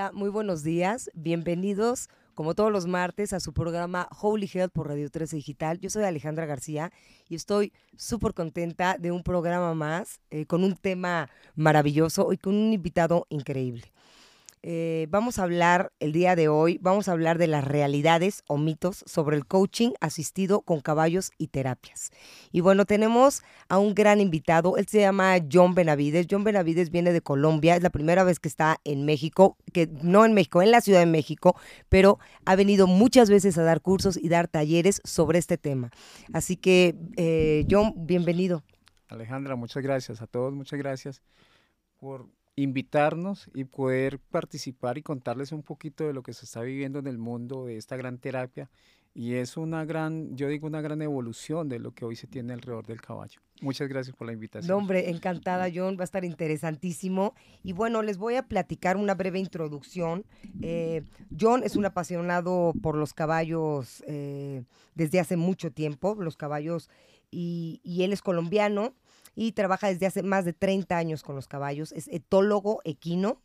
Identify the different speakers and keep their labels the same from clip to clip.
Speaker 1: Hola, muy buenos días. Bienvenidos, como todos los martes, a su programa Holy Health por Radio 13 Digital. Yo soy Alejandra García y estoy súper contenta de un programa más eh, con un tema maravilloso y con un invitado increíble. Eh, vamos a hablar el día de hoy, vamos a hablar de las realidades o mitos sobre el coaching asistido con caballos y terapias. Y bueno, tenemos a un gran invitado, él se llama John Benavides. John Benavides viene de Colombia, es la primera vez que está en México, que no en México, en la Ciudad de México, pero ha venido muchas veces a dar cursos y dar talleres sobre este tema. Así que, eh, John, bienvenido.
Speaker 2: Alejandra, muchas gracias a todos, muchas gracias por invitarnos y poder participar y contarles un poquito de lo que se está viviendo en el mundo de esta gran terapia. Y es una gran, yo digo, una gran evolución de lo que hoy se tiene alrededor del caballo. Muchas gracias por la invitación.
Speaker 1: No, hombre, encantada, John. Va a estar interesantísimo. Y bueno, les voy a platicar una breve introducción. Eh, John es un apasionado por los caballos eh, desde hace mucho tiempo, los caballos, y, y él es colombiano y trabaja desde hace más de 30 años con los caballos. Es etólogo equino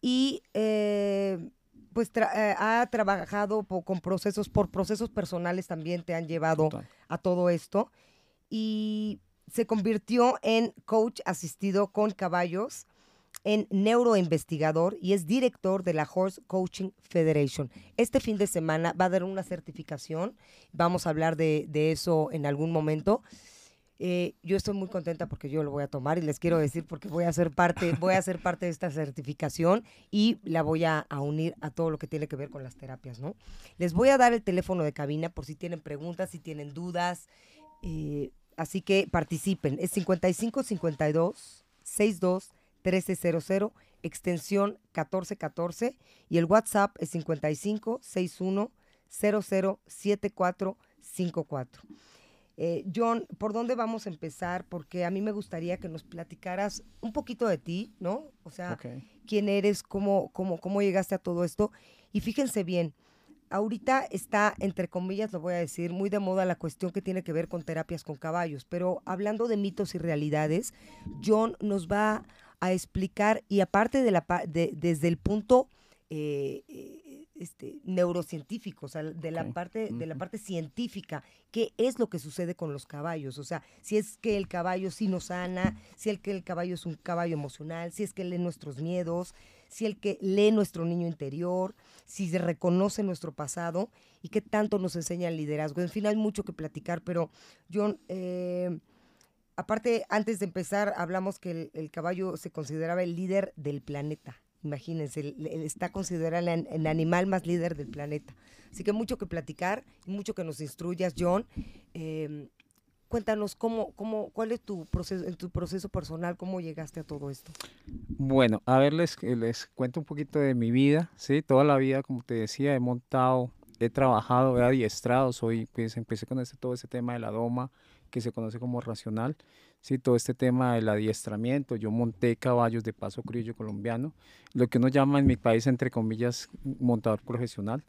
Speaker 1: y eh, pues eh, ha trabajado con procesos, por procesos personales también te han llevado a todo esto y se convirtió en coach asistido con caballos, en neuroinvestigador y es director de la Horse Coaching Federation. Este fin de semana va a dar una certificación, vamos a hablar de, de eso en algún momento. Eh, yo estoy muy contenta porque yo lo voy a tomar y les quiero decir porque voy a ser parte, voy a ser parte de esta certificación y la voy a, unir a todo lo que tiene que ver con las terapias, ¿no? Les voy a dar el teléfono de cabina por si tienen preguntas, si tienen dudas. Eh, así que participen. Es 55 52 62 1300, extensión 1414 y el WhatsApp es 55 61 00 7454. Eh, John, ¿por dónde vamos a empezar? Porque a mí me gustaría que nos platicaras un poquito de ti, ¿no? O sea, quién eres, cómo, cómo, cómo llegaste a todo esto. Y fíjense bien, ahorita está, entre comillas, lo voy a decir, muy de moda la cuestión que tiene que ver con terapias con caballos, pero hablando de mitos y realidades, John nos va a explicar, y aparte de la, de, desde el punto eh, eh este, neurocientífico, o sea, de la, parte, de la parte científica, qué es lo que sucede con los caballos, o sea, si es que el caballo sí nos sana, si el que el caballo es un caballo emocional, si es que lee nuestros miedos, si el que lee nuestro niño interior, si se reconoce nuestro pasado y qué tanto nos enseña el liderazgo. En fin, hay mucho que platicar, pero John, eh, aparte, antes de empezar, hablamos que el caballo se consideraba el líder del planeta. Imagínense, está considerado el, animal más líder del planeta. Así que mucho que platicar, mucho que nos instruyas, John. Em, cuéntanos cómo, cómo, cuál es tu proceso, tu proceso personal, cómo llegaste a todo esto.
Speaker 2: Bueno, a ver, les, les cuento un poquito de mi vida, ¿sí? Toda la vida, como te decía, he montado, he trabajado, he adiestrado, soy, pues empecé con este, todo ese tema de la doma, que se conoce como racional, ¿sí? todo este tema del adiestramiento. Yo monté caballos de paso criollo colombiano, lo que uno llama en mi país, entre comillas, montador profesional,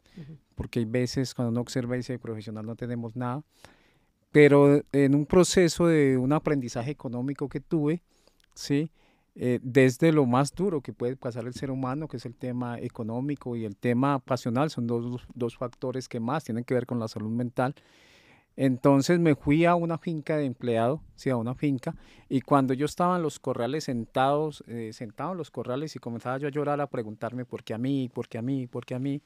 Speaker 2: porque hay veces cuando uno observa y dice profesional no tenemos nada, pero en un proceso de un aprendizaje económico que tuve, ¿sí? Eh, desde lo más duro que puede pasar el ser humano, que es el tema económico y el tema pasional, son dos, dos factores que más tienen que ver con la salud mental entonces me fui a una finca de empleado, sí, a una finca, y cuando yo estaba en los corrales sentados, eh, sentado en los corrales y comenzaba yo a llorar, a preguntarme por qué a mí, por qué a mí, por qué a mí,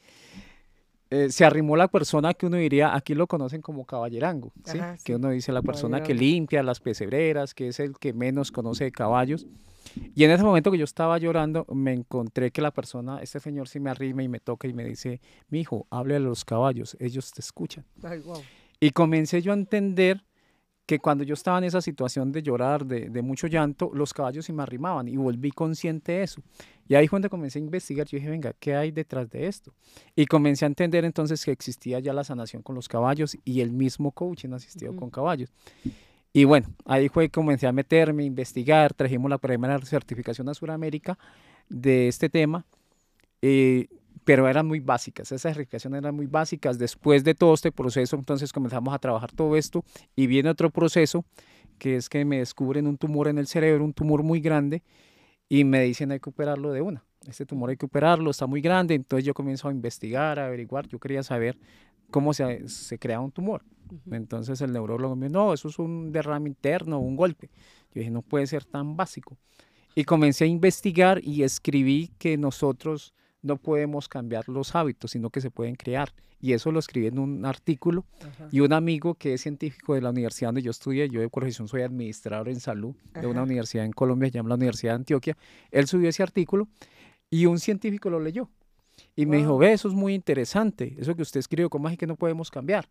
Speaker 2: eh, se arrimó la persona que uno diría, aquí lo conocen como caballerango, ¿sí? que uno dice la persona que limpia las pesebreras, que es el que menos conoce de caballos. Y en ese momento que yo estaba llorando, me encontré que la persona, este señor sí me arrima y me toca y me dice, mi hijo, hable a los caballos, ellos te escuchan. Ay, wow. Y comencé yo a entender que cuando yo estaba en esa situación de llorar, de, mucho llanto, los caballos se me arrimaban y volví consciente de eso. Y ahí cuando comencé a investigar, yo dije, venga, ¿qué hay detrás de esto? Y comencé a entender entonces que existía ya la sanación con los caballos y el mismo coaching asistido con caballos. Y bueno, ahí fue comencé a meterme, a investigar, trajimos la primera certificación a Sudamérica de este tema. Eh, pero eran muy básicas, esas certificaciones eran muy básicas. Después de todo este proceso, entonces comenzamos a trabajar todo esto y viene otro proceso, que es que me descubren un tumor en el cerebro, un tumor muy grande, y me dicen hay que operarlo de una. este tumor hay que operarlo, está muy grande, entonces yo comienzo a investigar, a averiguar, yo quería saber cómo se, se crea un tumor. Entonces el neurólogo me dijo, no, eso es un derrame interno, un golpe. Yo dije, no puede ser tan básico. Y comencé a investigar y escribí que nosotros no podemos cambiar los hábitos, sino que se pueden crear. Y eso lo escribí en un artículo. Y un amigo que es científico de la universidad donde yo estudié, yo de profesión soy administrador en salud de una universidad en Colombia, se llama la Universidad de Antioquia, él subió ese artículo y un científico lo leyó. Y me dijo, ve, eso es muy interesante, eso que usted escribió, ¿cómo es que no podemos cambiar?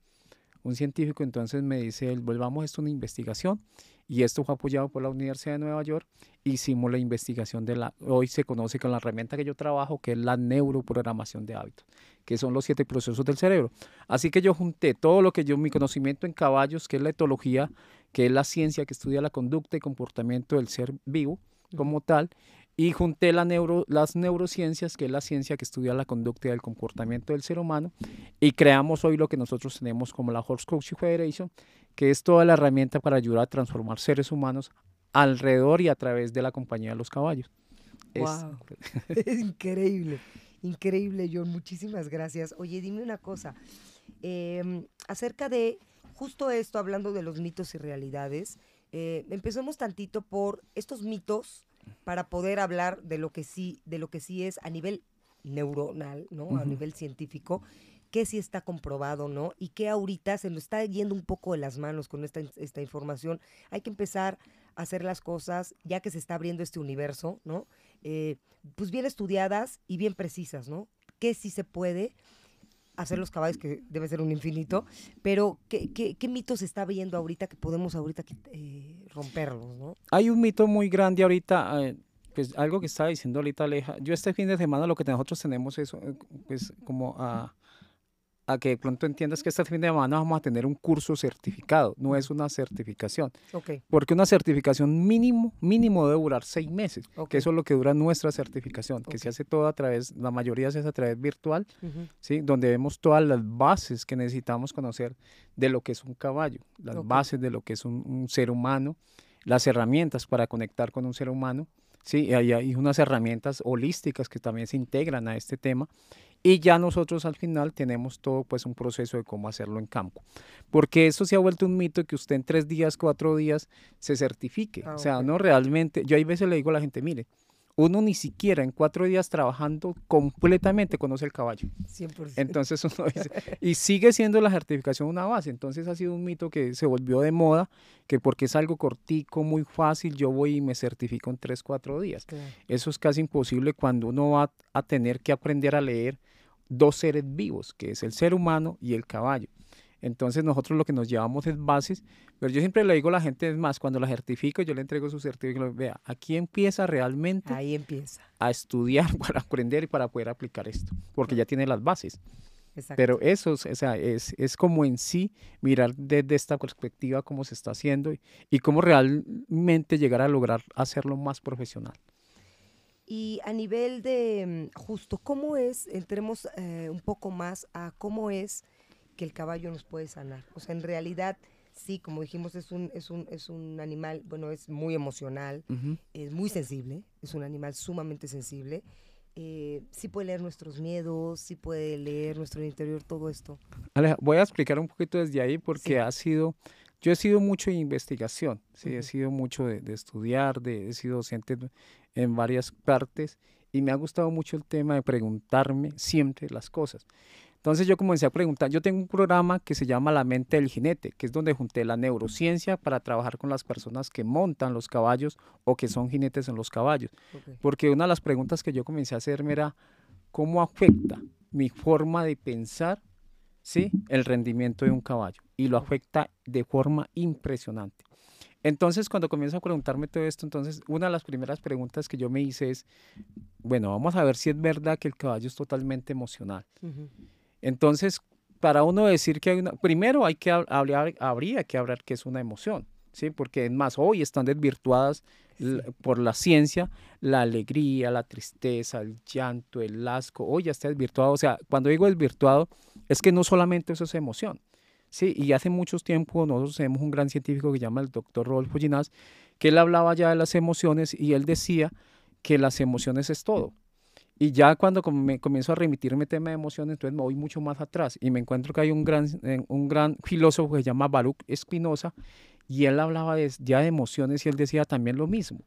Speaker 2: Un científico entonces me dice, volvamos esto a una investigación y esto fue apoyado por la Universidad de Nueva York. Hicimos la investigación de la, hoy se conoce con la herramienta que yo trabajo, que es la neuroprogramación de hábitos, que son los siete procesos del cerebro. Así que yo junté todo lo que yo, mi conocimiento en caballos, que es la etología, que es la ciencia que estudia la conducta y comportamiento del ser vivo como tal, y junté la neuro, las neurociencias, que es la ciencia que estudia la conducta y el comportamiento del ser humano, y creamos hoy lo que nosotros tenemos como la Horse Coaching Federation, que es toda la herramienta para ayudar a transformar seres humanos alrededor y a través de la compañía de los caballos.
Speaker 1: Wow. Es, increíble, increíble, John. Muchísimas gracias. Oye, dime una cosa. Em, acerca de justo esto, hablando de los mitos y realidades, eh, empecemos tantito por estos mitos para poder hablar de lo que sí, de lo que sí es a nivel neuronal, ¿no? A nivel científico, qué sí está comprobado, ¿no? Y qué ahorita se nos está yendo un poco de las manos con esta, esta información. Hay que empezar a hacer las cosas, ya que se está abriendo este universo, ¿no? Eh, pues bien estudiadas y bien precisas, ¿no? ¿Qué sí se puede? Hacer los caballos, que debe ser un infinito, pero ¿qué, qué, qué mitos está viendo ahorita que podemos ahorita eh, romperlos, ¿no?
Speaker 2: Hay un mito muy grande ahorita, eh, pues algo que estaba diciendo ahorita Aleja, yo este fin de semana lo que nosotros tenemos es eh, pues como a a que de pronto entiendas que este fin de semana vamos a tener un curso certificado, no es una certificación.
Speaker 1: Okay.
Speaker 2: Porque una certificación mínimo, mínimo debe durar seis meses, que eso es lo que dura nuestra certificación, que se hace todo a través, la mayoría se hace a través virtual, ¿sí? donde vemos todas las bases que necesitamos conocer de lo que es un caballo, las bases de lo que es un, un ser humano, las herramientas para conectar con un ser humano. Sí, hay, hay unas herramientas holísticas que también se integran a este tema y ya nosotros al final tenemos todo pues un proceso de cómo hacerlo en campo. Porque eso se ha vuelto un mito que usted en tres días, cuatro días se certifique. Ah, o sea, no realmente, yo hay veces le digo a la gente, mire, uno ni siquiera en cuatro días trabajando completamente conoce el caballo. 100%. Entonces uno dice, y sigue siendo la certificación una base. Entonces ha sido un mito que se volvió de moda, que porque es algo cortico, muy fácil, yo voy y me certifico en tres, cuatro días. Eso es casi imposible cuando uno va a tener que aprender a leer dos seres vivos, que es el ser humano y el caballo. Entonces nosotros lo que nos llevamos es bases, pero yo siempre le digo a la gente, es más, cuando la certifico, yo le entrego su certificado, vea, aquí empieza realmente
Speaker 1: Ahí empieza.
Speaker 2: a estudiar para aprender y para poder aplicar esto, porque ya tiene las bases. Pero eso o sea, es, es, como en sí mirar desde esta perspectiva cómo se está haciendo y, y cómo realmente llegar a lograr hacerlo más profesional.
Speaker 1: Y a nivel de mm, justo, ¿cómo es, entremos eh, un poco más a cómo es que el caballo nos puede sanar? O sea, en realidad, sí, como dijimos, es un, es un, es un animal, bueno, es muy emocional, es muy sensible, es un animal sumamente sensible. Eh, sí puede leer nuestros miedos, sí puede leer nuestro interior, todo esto.
Speaker 2: Aleja, voy a explicar un poquito desde ahí porque ha sido, yo he sido mucho de investigación, sí, he sido mucho de, de estudiar, de, he sido docente en varias partes y me ha gustado mucho el tema de preguntarme siempre las cosas. Entonces yo comencé a preguntar, yo tengo un programa que se llama La mente del jinete, que es donde junté la neurociencia para trabajar con las personas que montan los caballos o que son jinetes en los caballos. Porque una de las preguntas que yo comencé a hacerme era, ¿cómo afecta mi forma de pensar ¿sí? el rendimiento de un caballo? Y lo afecta de forma impresionante. Entonces, cuando comienzo a preguntarme todo esto, entonces una de las primeras preguntas que yo me hice es, bueno, vamos a ver si es verdad que el caballo es totalmente emocional. Entonces, para uno decir que hay una, primero hay que hablar, habría que hablar que es una emoción, ¿sí? Porque es más, hoy están desvirtuadas por la ciencia la alegría, la tristeza, el llanto, el asco, hoy ya está desvirtuado. O sea, cuando digo desvirtuado, es que no solamente eso es emoción, Sí, y hace muchos tiempos nosotros tenemos un gran científico que se llama el doctor Rodolfo Ginás, que él hablaba ya de las emociones y él decía que las emociones es todo. Y ya cuando me comienzo a remitirme tema de emociones, entonces me voy mucho más atrás y me encuentro que hay un gran, eh, un gran filósofo que se llama Baruch Espinosa y él hablaba de, ya de emociones y él decía también lo mismo.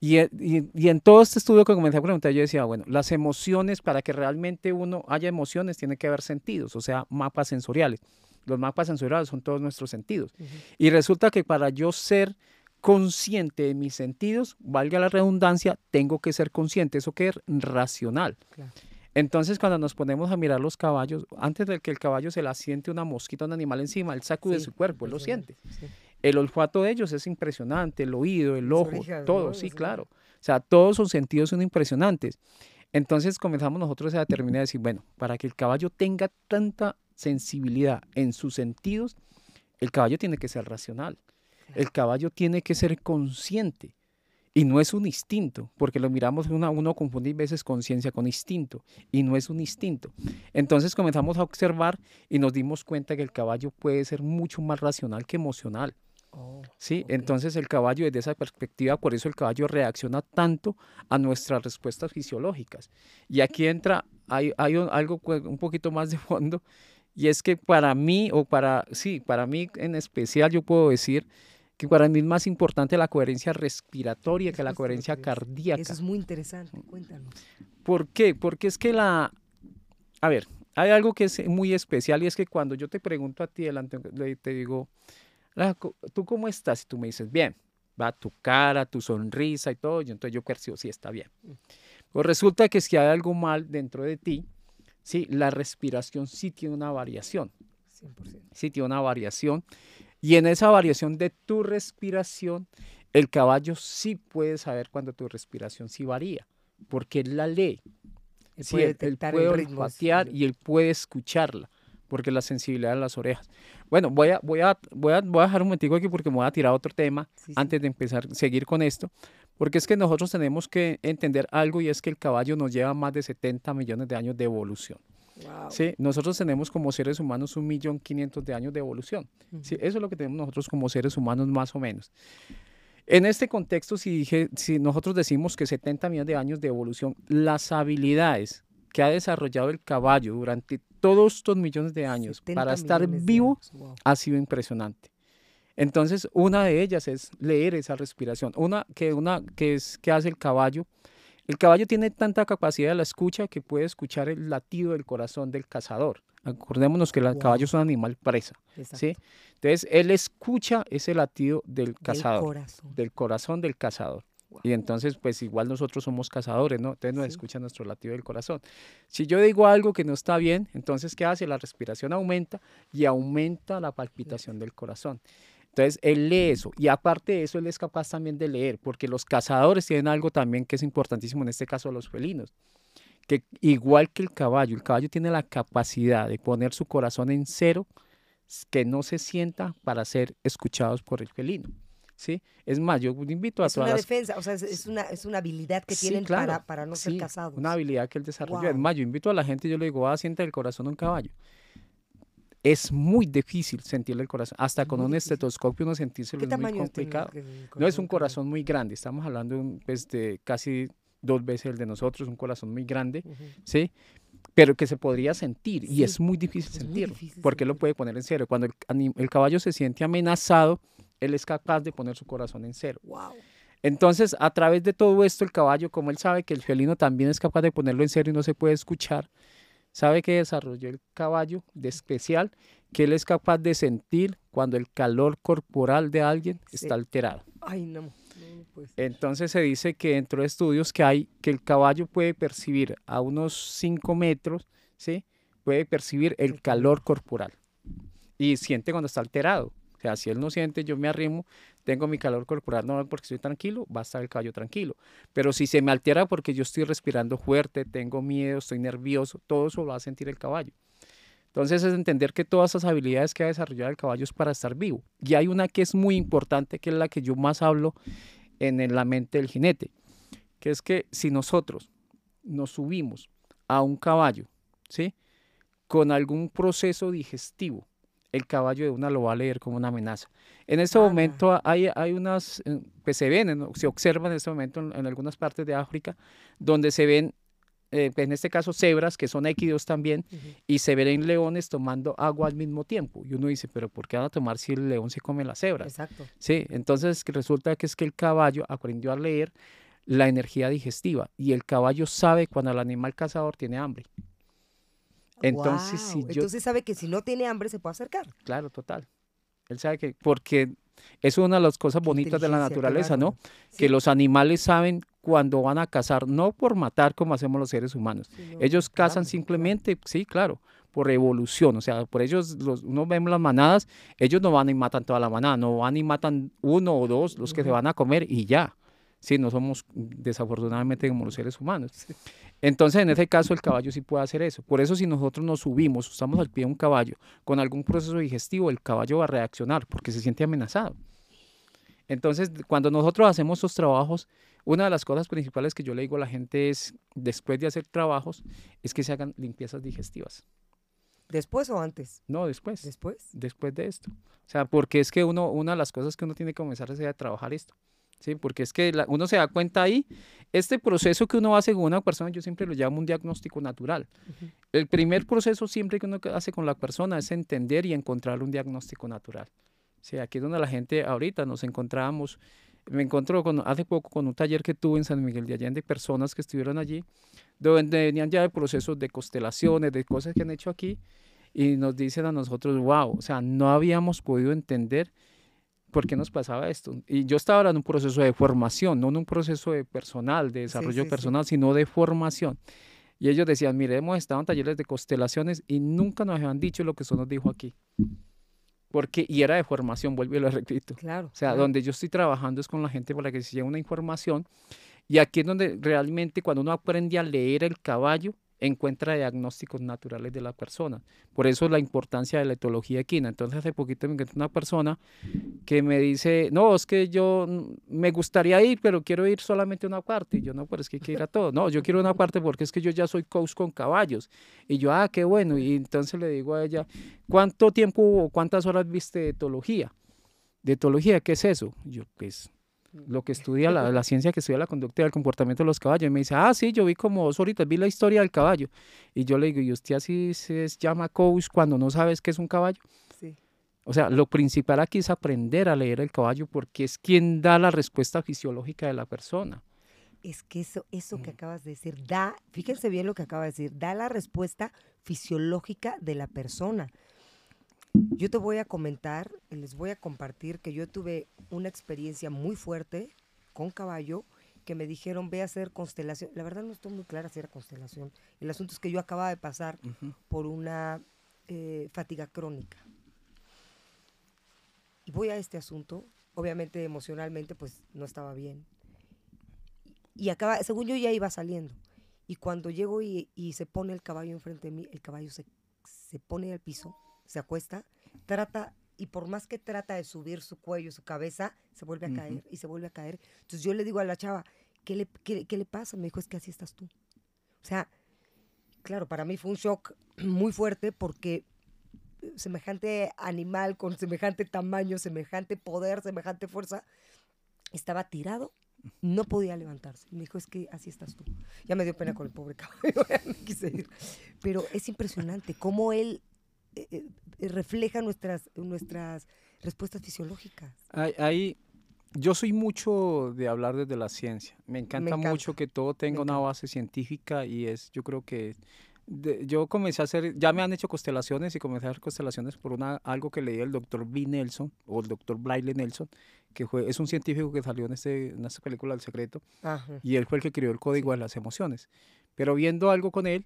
Speaker 2: y, y, y, en todo este estudio que comencé a preguntar, yo decía, bueno, las emociones, para que realmente uno haya emociones, tiene que haber sentidos, o sea, mapas sensoriales. Los mapas sensoriales son todos nuestros sentidos. Y resulta que para yo ser consciente de mis sentidos, valga la redundancia, tengo que ser consciente, eso que es racional. Claro. Entonces, cuando nos ponemos a mirar los caballos, antes de que el caballo se la siente una mosquita, un animal encima, él sacude sí, su cuerpo, él lo siente. Sí. El olfato de ellos es impresionante, el oído, el ojo, todo, sí, claro. O sea, todos sus sentidos son impresionantes. Entonces comenzamos nosotros a determinar, decir, bueno, para que el caballo tenga tanta sensibilidad en sus sentidos, el caballo tiene que ser racional. El caballo tiene que ser consciente. Y no es un instinto, porque lo miramos, uno, uno confunde a veces conciencia con instinto, y no es un instinto. Entonces comenzamos a observar y nos dimos cuenta que el caballo puede ser mucho más racional que emocional. Oh, sí, okay. entonces el caballo desde esa perspectiva, por eso el caballo reacciona tanto a nuestras respuestas fisiológicas. Y aquí entra, hay, hay un, algo un poquito más de fondo, y es que para mí, o para, sí, para mí en especial yo puedo decir que para mí es más importante la coherencia respiratoria que la coherencia cardíaca.
Speaker 1: Eso es muy interesante, cuéntanos.
Speaker 2: ¿Por qué? Porque es que la... A ver, hay algo que es muy especial y es que cuando yo te pregunto a ti, delante, te digo, ¿tú cómo estás? Y tú me dices, bien, va tu cara, tu sonrisa y todo, y entonces yo percibo, sí, está bien. Pues resulta que si hay algo mal dentro de ti, sí, la respiración sí tiene una variación. 100%. Sí tiene una variación y en esa variación de tu respiración, el caballo sí puede saber cuando tu respiración sí varía, porque él la lee. Él sí, puede, él, él puede olfatear y él puede escucharla, porque la sensibilidad de las orejas. Bueno, voy a, voy a, voy a, voy a dejar un momentico aquí porque me voy a tirar otro tema sí, antes sí. de empezar a seguir con esto, porque es que nosotros tenemos que entender algo y es que el caballo nos lleva más de 70 millones de años de evolución. Wow. ¿sí? Nosotros tenemos como seres humanos un millón quinientos de años de evolución. Uh -huh. ¿sí? Eso es lo que tenemos nosotros como seres humanos más o menos. En este contexto, si, dije, si nosotros decimos que 70 millones de años de evolución, las habilidades que ha desarrollado el caballo durante todos estos millones de años para estar vivo wow. ha sido impresionante. Entonces, una de ellas es leer esa respiración. Una que, una que, es, que hace el caballo el caballo tiene tanta capacidad de la escucha que puede escuchar el latido del corazón del cazador. Acordémonos que el wow. caballo es un animal presa. ¿sí? Entonces, él escucha ese latido del cazador, del corazón del, corazón del cazador. Wow. Y entonces, pues igual nosotros somos cazadores, ¿no? Entonces nos sí. escucha nuestro latido del corazón. Si yo digo algo que no está bien, entonces, ¿qué hace? La respiración aumenta y aumenta la palpitación del corazón. Entonces, él lee eso. Y aparte de eso, él es capaz también de leer, porque los cazadores tienen algo también que es importantísimo, en este caso los felinos, que igual que el caballo, el caballo tiene la capacidad de poner su corazón en cero, que no se sienta para ser escuchados por el felino. ¿Sí? Es más, yo invito a
Speaker 1: es
Speaker 2: todas
Speaker 1: una
Speaker 2: las...
Speaker 1: defensa, o sea, es, es, una, es una habilidad que sí, tienen claro, para, para no
Speaker 2: sí,
Speaker 1: ser casados.
Speaker 2: Una habilidad que él desarrolló. Wow. Es más, yo invito a la gente, yo le digo, ah, siente el corazón de un caballo es muy difícil sentirle el corazón. Hasta con muy un estetoscopio uno sentírselo es muy complicado. No es un corazón muy grande, estamos hablando de, pues, de casi dos veces el de nosotros, un corazón muy grande, uh -huh. ¿sí? Pero que se podría sentir sí. y es muy difícil es sentirlo, muy difícil porque lo puede poner en cero. Cuando el, el, caballo se siente amenazado, él es capaz de poner su corazón en cero.
Speaker 1: Wow.
Speaker 2: Entonces, a través de todo esto, el caballo, como él sabe que el felino también es capaz de ponerlo en cero y no se puede escuchar, ¿Sabe que desarrolló el caballo de especial? Que él es capaz de sentir cuando el calor corporal de alguien sí. está alterado.
Speaker 1: Ay, no. no
Speaker 2: pues. Entonces se dice que dentro de estudios que hay, que el caballo puede percibir a unos 5 metros, ¿sí? Puede percibir el calor corporal y siente cuando está alterado. O sea, si él no siente, yo me arrimo, tengo mi calor corporal normal porque estoy tranquilo, va a estar el caballo tranquilo. Pero si se me altera porque yo estoy respirando fuerte, tengo miedo, estoy nervioso, todo eso lo va a sentir el caballo. Entonces es entender que todas esas habilidades que ha desarrollado el caballo es para estar vivo. Y hay una que es muy importante, que es la que yo más hablo en la mente del jinete, que es que si nosotros nos subimos a un caballo, ¿sí? Con algún proceso digestivo, el caballo de una lo va a leer como una amenaza. En este ah, momento hay, hay unas, pues se ven, se observan en este momento en, en, algunas partes de África, donde se ven eh, en este caso cebras, que son equidos también, y se ven leones tomando agua al mismo tiempo. Y uno dice, pero ¿por qué van a tomar si el león se come las cebras?
Speaker 1: Exacto.
Speaker 2: Sí, entonces resulta que es que el caballo aprendió a leer la energía digestiva y el caballo sabe cuando el animal cazador tiene hambre.
Speaker 1: Entonces, si yo... Entonces sabe que si no tiene hambre se puede acercar.
Speaker 2: Claro, total. Él sabe que, porque es una de las cosas bonitas de la naturaleza, ¿no? Que los animales saben cuando van a cazar, no por matar como hacemos los seres humanos. ellos cazan simplemente, sí, claro, por evolución. O sea, por ellos, los, uno vemos las manadas, ellos no van y matan toda la manada, no van y matan uno o dos, los que se van a comer y ya. Sí, no somos desafortunadamente como los seres humanos. Entonces, en ese caso, el caballo sí puede hacer eso. Por eso, si nosotros nos subimos, estamos al pie de un caballo con algún proceso digestivo, el caballo va a reaccionar porque se siente amenazado. Entonces, cuando nosotros hacemos estos trabajos, una de las cosas principales que yo le digo a la gente es, después de hacer trabajos, es que se hagan limpiezas digestivas.
Speaker 1: ¿Después o antes?
Speaker 2: No, después.
Speaker 1: ¿Después?
Speaker 2: Después de esto. O sea, porque es que uno, una de las cosas que uno tiene que comenzar es a trabajar esto. ¿Sí? Porque es que uno se da cuenta ahí, este proceso que uno hace con una persona, yo siempre lo llamo un diagnóstico natural. El primer proceso siempre que uno hace con la persona es entender y encontrar un diagnóstico natural. Sí, aquí es donde la gente ahorita nos encontramos, me encontró con, hace poco con un taller que tuve en San Miguel de Allende, personas que estuvieron allí, donde venían ya de procesos de constelaciones, de cosas que han hecho aquí, y nos dicen a nosotros, wow, o sea, no habíamos podido entender ¿por qué nos pasaba esto? Y yo estaba en un proceso de formación, no en un proceso de personal, de desarrollo personal, sino de formación. Y ellos decían, mire, hemos estado en talleres de constelaciones y nunca nos habían dicho lo que eso nos dijo aquí. Porque, y era de formación, vuelvo y lo repito.
Speaker 1: Claro.
Speaker 2: O sea, donde yo estoy trabajando es con la gente para que se lleve una información. Y aquí es donde realmente cuando uno aprende a leer el caballo, encuentra diagnósticos naturales de la persona. Por eso la importancia de la etología equina. Entonces hace poquito me encontré una persona que me dice, no, es que yo me gustaría ir, pero quiero ir solamente una parte. Y yo, no, pero es que hay que ir a todo. No, yo quiero una parte porque es que yo ya soy coach con caballos. Y yo, ah, qué bueno. Y entonces le digo a ella, ¿cuánto tiempo o cuántas horas viste de etología? ¿De etología qué es eso? yo, pues lo que estudia la, la, ciencia que estudia la conducta y el comportamiento de los caballos. Y me dice, ah, sí, yo vi como dos horitas, vi la historia del caballo. Y yo le digo, ¿y usted así se llama coach cuando no sabes qué es un caballo? Sí. O sea, lo principal aquí es aprender a leer el caballo porque es quien da la respuesta fisiológica de la persona.
Speaker 1: Es que eso, eso que acabas de decir, da, fíjense bien lo que acaba de decir, da la respuesta fisiológica de la persona. Yo te voy a comentar, les voy a compartir que yo tuve una experiencia muy fuerte con caballo que me dijeron ve a hacer constelación. La verdad no estoy muy clara si era constelación. El asunto es que yo acababa de pasar por una eh, fatiga crónica. Y voy a este asunto, obviamente emocionalmente pues no estaba bien. Y acaba, según yo ya iba saliendo. Y cuando llego y, se pone el caballo enfrente de mí, el caballo se, se pone al piso se acuesta, trata, y por más que trata de subir su cuello, su cabeza, se vuelve a caer y se vuelve a caer. Entonces yo le digo a la chava, ¿qué le, qué, le pasa? Me dijo, es que así estás tú. O sea, claro, para mí fue un shock muy fuerte porque semejante animal con semejante tamaño, semejante poder, semejante fuerza, estaba tirado, no podía levantarse. Me dijo, es que así estás tú. Ya me dio pena con el pobre caballo, me quise ir. Pero es impresionante cómo él eh, eh, refleja nuestras, nuestras respuestas fisiológicas.
Speaker 2: Ahí, yo soy mucho de hablar desde la ciencia. Me encanta, mucho que todo tenga una base científica y es, yo creo que yo comencé a hacer, ya me han hecho constelaciones y comencé a hacer constelaciones por una, algo que leí el doctor B. Nelson o el doctor Bliley Nelson, que fue, es un científico que salió en, este, en esta película El Secreto y él fue el que creó el código de las emociones. Pero viendo algo con él,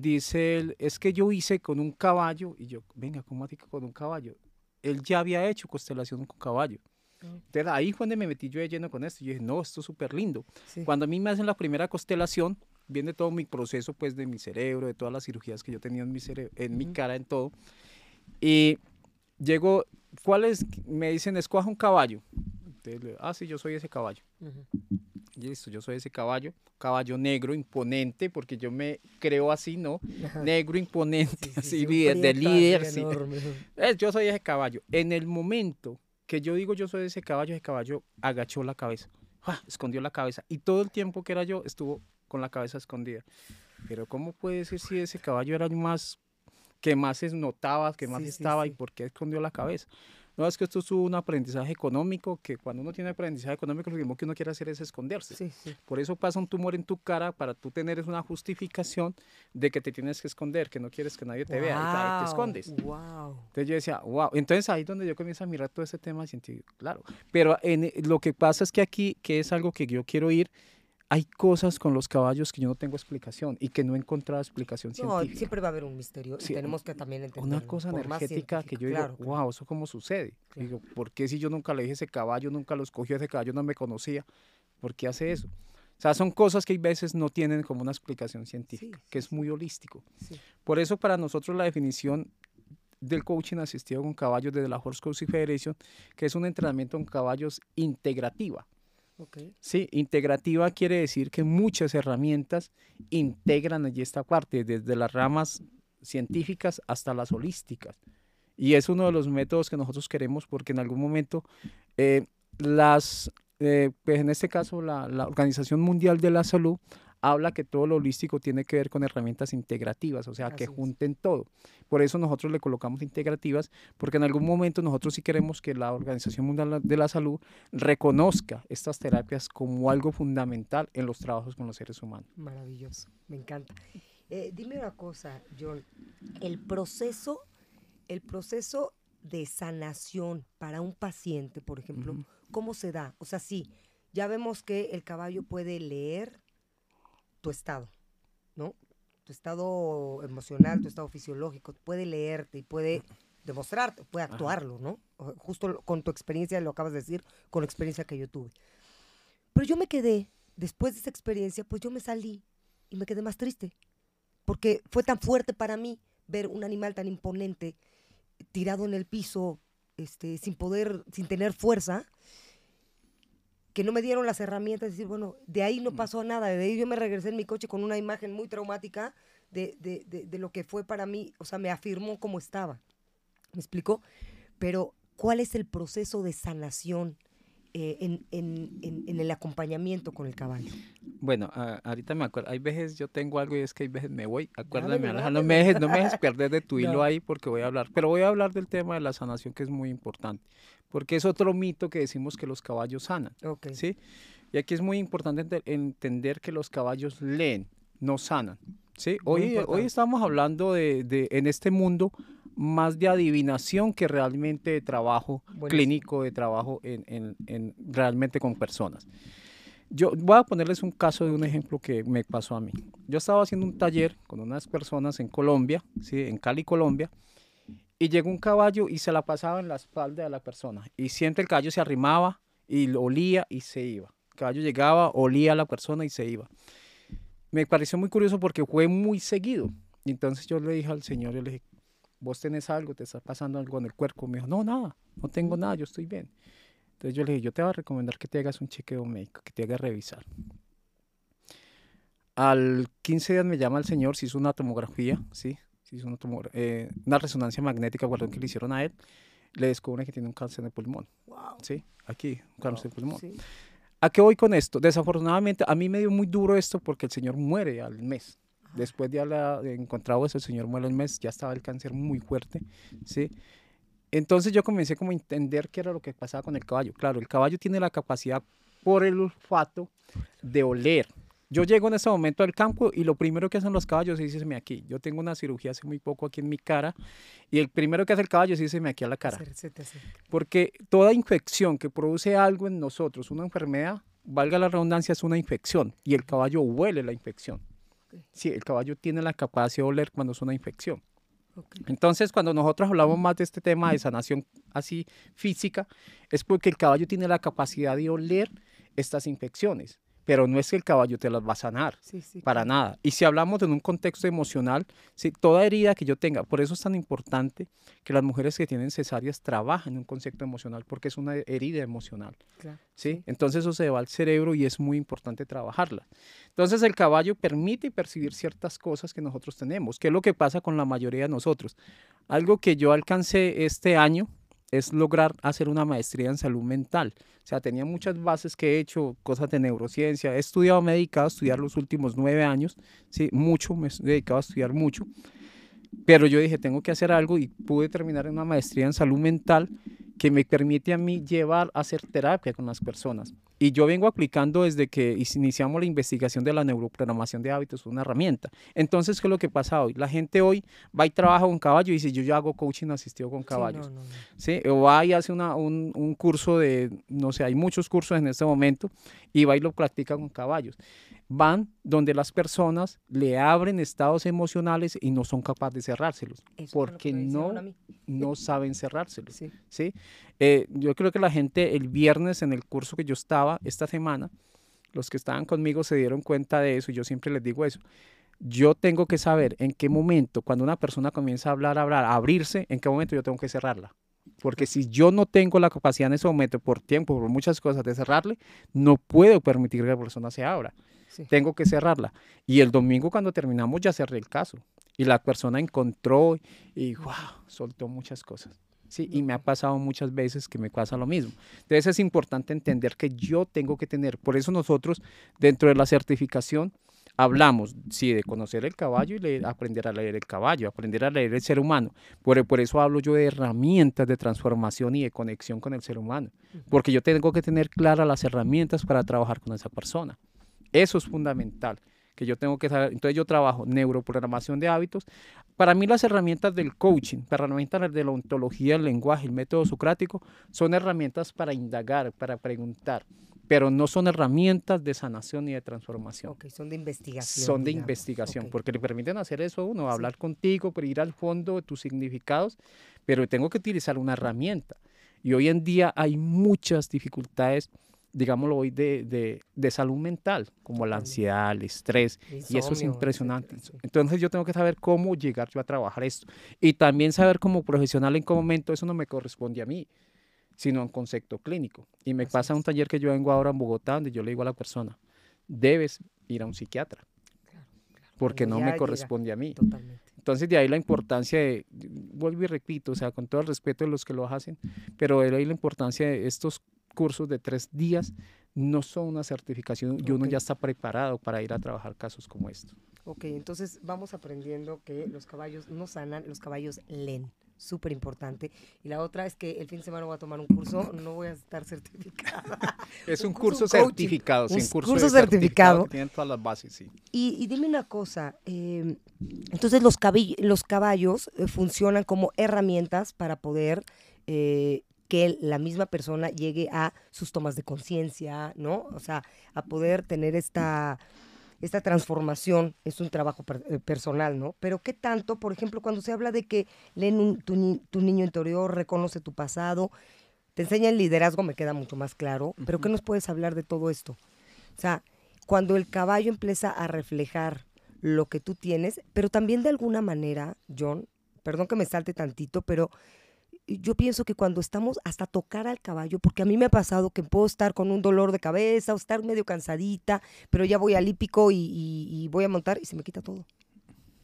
Speaker 2: dice él, es que yo hice con un caballo, y yo, venga, ¿cómo así con un caballo? Él ya había hecho constelación con caballo. Entonces ahí fue donde me metí yo de lleno con esto. Y dije, no, esto es súper lindo. Cuando a mí me hacen la primera constelación, viene todo mi proceso pues de mi cerebro, de todas las cirugías que yo tenía en mi, en mi cara, en todo. Y llego, ¿cuáles? Me dicen, escoja un caballo. Entonces, ah, sí, yo soy ese caballo listo, yo soy ese caballo, caballo negro, imponente, porque yo me creo así, ¿no? Negro, imponente, así, de líder. yo soy ese caballo. En el momento que yo digo yo soy ese caballo, ese caballo agachó la cabeza, escondió la cabeza, y todo el tiempo que era yo estuvo con la cabeza escondida. Pero ¿cómo puede ser si ese caballo era el más que más se notaba, que más estaba y por qué escondió la cabeza? No, es que esto es un aprendizaje económico, que cuando uno tiene aprendizaje económico, lo último que uno quiere hacer es esconderse.
Speaker 1: Sí, sí.
Speaker 2: Por eso pasa un tumor en tu cara para tú tener una justificación de que te tienes que esconder, que no quieres que nadie te vea y te escondes.
Speaker 1: Wow.
Speaker 2: Entonces yo decía, wow. Entonces ahí es donde yo comienzo a mirar todo ese tema científico, claro. Pero en, lo que pasa es que aquí, que es algo que yo quiero ir, hay cosas con los caballos que yo no tengo explicación y que no he encontrado explicación
Speaker 1: No,
Speaker 2: científica.
Speaker 1: siempre va a haber un misterio y tenemos que también entender.
Speaker 2: Una cosa energética que yo digo, wow, ¿eso cómo sucede?
Speaker 1: Claro.
Speaker 2: Digo, ¿por qué si yo nunca le dije ese caballo, nunca lo escogió ese caballo, no me conocía? ¿Por qué hace eso? O sea, son cosas que hay veces no tienen como una explicación científica,
Speaker 1: Sí,
Speaker 2: que es muy holístico.
Speaker 1: Sí.
Speaker 2: Por eso para nosotros la definición del coaching asistido con caballos desde la Horse Coaching Federation, que es un entrenamiento con caballos integrativa.
Speaker 1: Ok.
Speaker 2: Sí, integrativa quiere decir que muchas herramientas integran allí esta parte, desde las ramas científicas hasta las holísticas. Y es uno de los métodos que nosotros queremos porque en algún momento eh, las, eh, pues en este caso la Organización Mundial de la Salud habla que todo lo holístico tiene que ver con herramientas integrativas, o sea, que
Speaker 1: es.
Speaker 2: junten todo. Por eso nosotros le colocamos integrativas, porque en algún momento nosotros sí queremos que la Organización Mundial de la Salud reconozca estas terapias como algo fundamental en los trabajos con los seres humanos.
Speaker 1: Maravilloso, me encanta. Eh, dime una cosa, John, el proceso, el proceso de sanación para un paciente, por ejemplo. ¿cómo se da? O sea, sí, ya vemos que el caballo puede leer tu estado, ¿no? Tu estado emocional, tu estado fisiológico, puede leerte y puede demostrarte, puede actuarlo, ¿no? Justo con tu experiencia, lo acabas de decir, con la experiencia que yo tuve. Pero yo me quedé, después de esa experiencia, pues yo me salí y me quedé más triste. Porque fue tan fuerte para mí ver un animal tan imponente tirado en el piso, este, sin poder, sin tener fuerza, que no me dieron las herramientas de decir, bueno, de ahí no pasó nada, de ahí yo me regresé en mi coche con una imagen muy traumática de, de- de- de lo que fue para mí, o sea, me afirmó como estaba. ¿Me explicó? Pero, ¿cuál es el proceso de sanación eh, en, en- en- en el acompañamiento con el caballo?
Speaker 2: Bueno, a- ahorita me acuerdo, hay veces yo tengo algo y es que hay veces me voy, acuérdame,
Speaker 1: Dámelo,
Speaker 2: Alejandro, no me dejes, no me dejes perder de tu hilo
Speaker 1: No.
Speaker 2: ahí porque voy a hablar, pero voy a hablar del tema de la sanación que es muy importante, porque es otro mito que decimos que los caballos sanan,
Speaker 1: Ok.
Speaker 2: ¿sí? Y aquí es muy importante ente- entender que los caballos leen, no sanan, ¿sí? Hoy, hoy
Speaker 1: importante.
Speaker 2: estamos hablando de, de, en este mundo, más de adivinación que realmente de trabajo
Speaker 1: Buenísimo.
Speaker 2: clínico, de trabajo en, en- en realmente con personas. Yo voy a ponerles un caso de un ejemplo que me pasó a mí. Yo estaba haciendo un taller con unas personas en Colombia, ¿sí? en Cali, Colombia, y llegó un caballo y se la pasaba en la espalda de la persona. Y siempre el caballo se arrimaba y olía y se iba. El caballo llegaba, olía a la persona y se iba. Me pareció muy curioso porque fue muy seguido. Y entonces yo le dije al señor, yo le dije, vos tenés algo, te está pasando algo en el cuerpo. Me dijo, no, nada, no tengo nada, yo estoy bien. Entonces yo le dije, yo te voy a recomendar que te hagas un chequeo médico, que te hagas revisar. Al 15 días me llama el señor, se hizo una tomografía, ¿sí? Se hizo una, tomogra- eh, una resonancia magnética, perdón, que le hicieron a él. Le descubren que tiene un cáncer de pulmón,
Speaker 1: Wow.
Speaker 2: ¿sí? Aquí, un cáncer de pulmón.
Speaker 1: Sí.
Speaker 2: ¿A qué voy con esto? Desafortunadamente, a mí me dio muy duro esto porque el señor muere al mes.
Speaker 1: Ajá.
Speaker 2: Después de haber encontrado eso, el señor muere al mes, ya estaba el cáncer muy fuerte, ¿sí? Entonces yo comencé como a entender qué era lo que pasaba con el caballo. Claro, el caballo tiene la capacidad por el olfato de oler. Yo llego en ese momento al campo y lo primero que hacen los caballos es irse aquí. Yo tengo una cirugía hace muy poco aquí en mi cara y el primero que hace el caballo es irse aquí a la cara. Porque toda infección que produce algo en nosotros, una enfermedad, valga la redundancia, es una infección y el caballo huele la infección. Sí, el caballo tiene la capacidad de oler cuando es una infección. Entonces, cuando nosotros hablamos más de este tema de sanación así física, es porque el caballo tiene la capacidad de oler estas infecciones, pero no es que el caballo te las va a sanar.
Speaker 1: Sí, sí.
Speaker 2: Para
Speaker 1: claro.
Speaker 2: nada. Y si hablamos en un contexto emocional, sí, toda herida que yo tenga, por eso es tan importante que las mujeres que tienen cesáreas trabajen en un concepto emocional, porque es una herida emocional.
Speaker 1: Claro.
Speaker 2: ¿sí? Entonces eso se va al cerebro y es muy importante trabajarla. Entonces el caballo permite percibir ciertas cosas que nosotros tenemos, que es lo que pasa con la mayoría de nosotros. Algo que yo alcancé este año es lograr hacer una maestría en salud mental. O sea, tenía muchas bases que he hecho, cosas de neurociencia. He estudiado, me he dedicado a estudiar los últimos nueve años, sí, mucho, me he dedicado a estudiar mucho. Pero yo dije, tengo que hacer algo y pude terminar en una maestría en salud mental que me permite a mí llevar a hacer terapia con las personas. Y yo vengo aplicando desde que iniciamos la investigación de la neuroprogramación de hábitos, una herramienta. Entonces, ¿qué es lo que pasa hoy? La gente hoy va y trabaja con caballo y dice, yo ya hago coaching asistido con caballos. Sí, O va y hace una, un, un, curso de, no sé, hay muchos cursos en este momento, y va y lo practica con caballos van donde las personas le abren estados emocionales y no son capaces de cerrárselos, porque no, no saben cerrárselos. Sí. Eh, yo creo que la gente el viernes en el curso que yo estaba esta semana, los que estaban conmigo se dieron cuenta de eso, y yo siempre les digo eso. Yo tengo que saber en qué momento, cuando una persona comienza a hablar, a hablar, a abrirse, en qué momento yo tengo que cerrarla. Porque si yo no tengo la capacidad en ese momento, por tiempo, por muchas cosas, de cerrarle, no puedo permitir que la persona se abra. Tengo que cerrarla. Y el domingo cuando terminamos ya cerré el caso. Y la persona encontró y wow, soltó muchas cosas. Sí, y me ha pasado muchas veces que me pasa lo mismo. Entonces es importante entender que yo tengo que tener, por eso nosotros dentro de la certificación hablamos, sí, de conocer el caballo y leer, aprender a leer el caballo, aprender a leer el ser humano. Por, por eso hablo yo de herramientas de transformación y de conexión con el ser humano, porque yo tengo que tener claras las herramientas para trabajar con esa persona. Eso es fundamental, que yo tengo que saber. Entonces yo trabajo neuroprogramación de hábitos. Para mí las herramientas del coaching, las herramientas de la ontología, el lenguaje, el método socrático, son herramientas para indagar, para preguntar pero no son herramientas de sanación ni de transformación.
Speaker 1: Son de investigación.
Speaker 2: Son de investigación, porque le permiten hacer eso a uno, hablar contigo, pero ir al fondo de tus significados, pero tengo que utilizar una herramienta. Y hoy en día hay muchas dificultades digámoslo hoy, de, de, salud mental, como la ansiedad, el estrés, y eso es impresionante. Entonces yo tengo que saber cómo llegar yo a trabajar esto. Y también saber como profesional en qué momento eso no me corresponde a mí, sino en concepto clínico. Y me pasa un taller que yo vengo ahora en Bogotá, donde yo le digo a la persona, debes ir a un psiquiatra, porque no me corresponde a mí. Entonces, de ahí la importancia de, vuelvo y repito, o sea, con todo el respeto de los que lo hacen, pero de ahí la importancia de estos cursos de tres días no son una certificación y uno ya está preparado para ir a trabajar casos como estos.
Speaker 1: Ok, entonces vamos aprendiendo que los caballos no sanan, los caballos leen súper importante. Y la otra es que el fin de semana voy a tomar un curso, no voy a estar certificada.
Speaker 2: Es un, curso, certificado,
Speaker 1: un curso, certificado.
Speaker 2: Tiene todas las bases, sí.
Speaker 1: Y, dime una cosa, em, entonces los, los caballos eh, funcionan como herramientas para poder eh, que la misma persona llegue a sus tomas de conciencia, ¿no? O sea, a poder tener esta, esta transformación, es un trabajo eh, personal, ¿no? Pero ¿qué tanto, por ejemplo, cuando se habla de que leen tu, niño interior, reconoce tu pasado, te enseña el liderazgo, me queda mucho más claro, pero ¿qué nos puedes hablar de todo esto? O sea, cuando el caballo empieza a reflejar lo que tú tienes, pero también de alguna manera, John, perdón que me salte tantito, pero yo pienso que cuando estamos hasta tocar al caballo, porque a mí me ha pasado que puedo estar con un dolor de cabeza o estar medio cansadita, pero ya voy al hípico y, voy a montar y se me quita todo.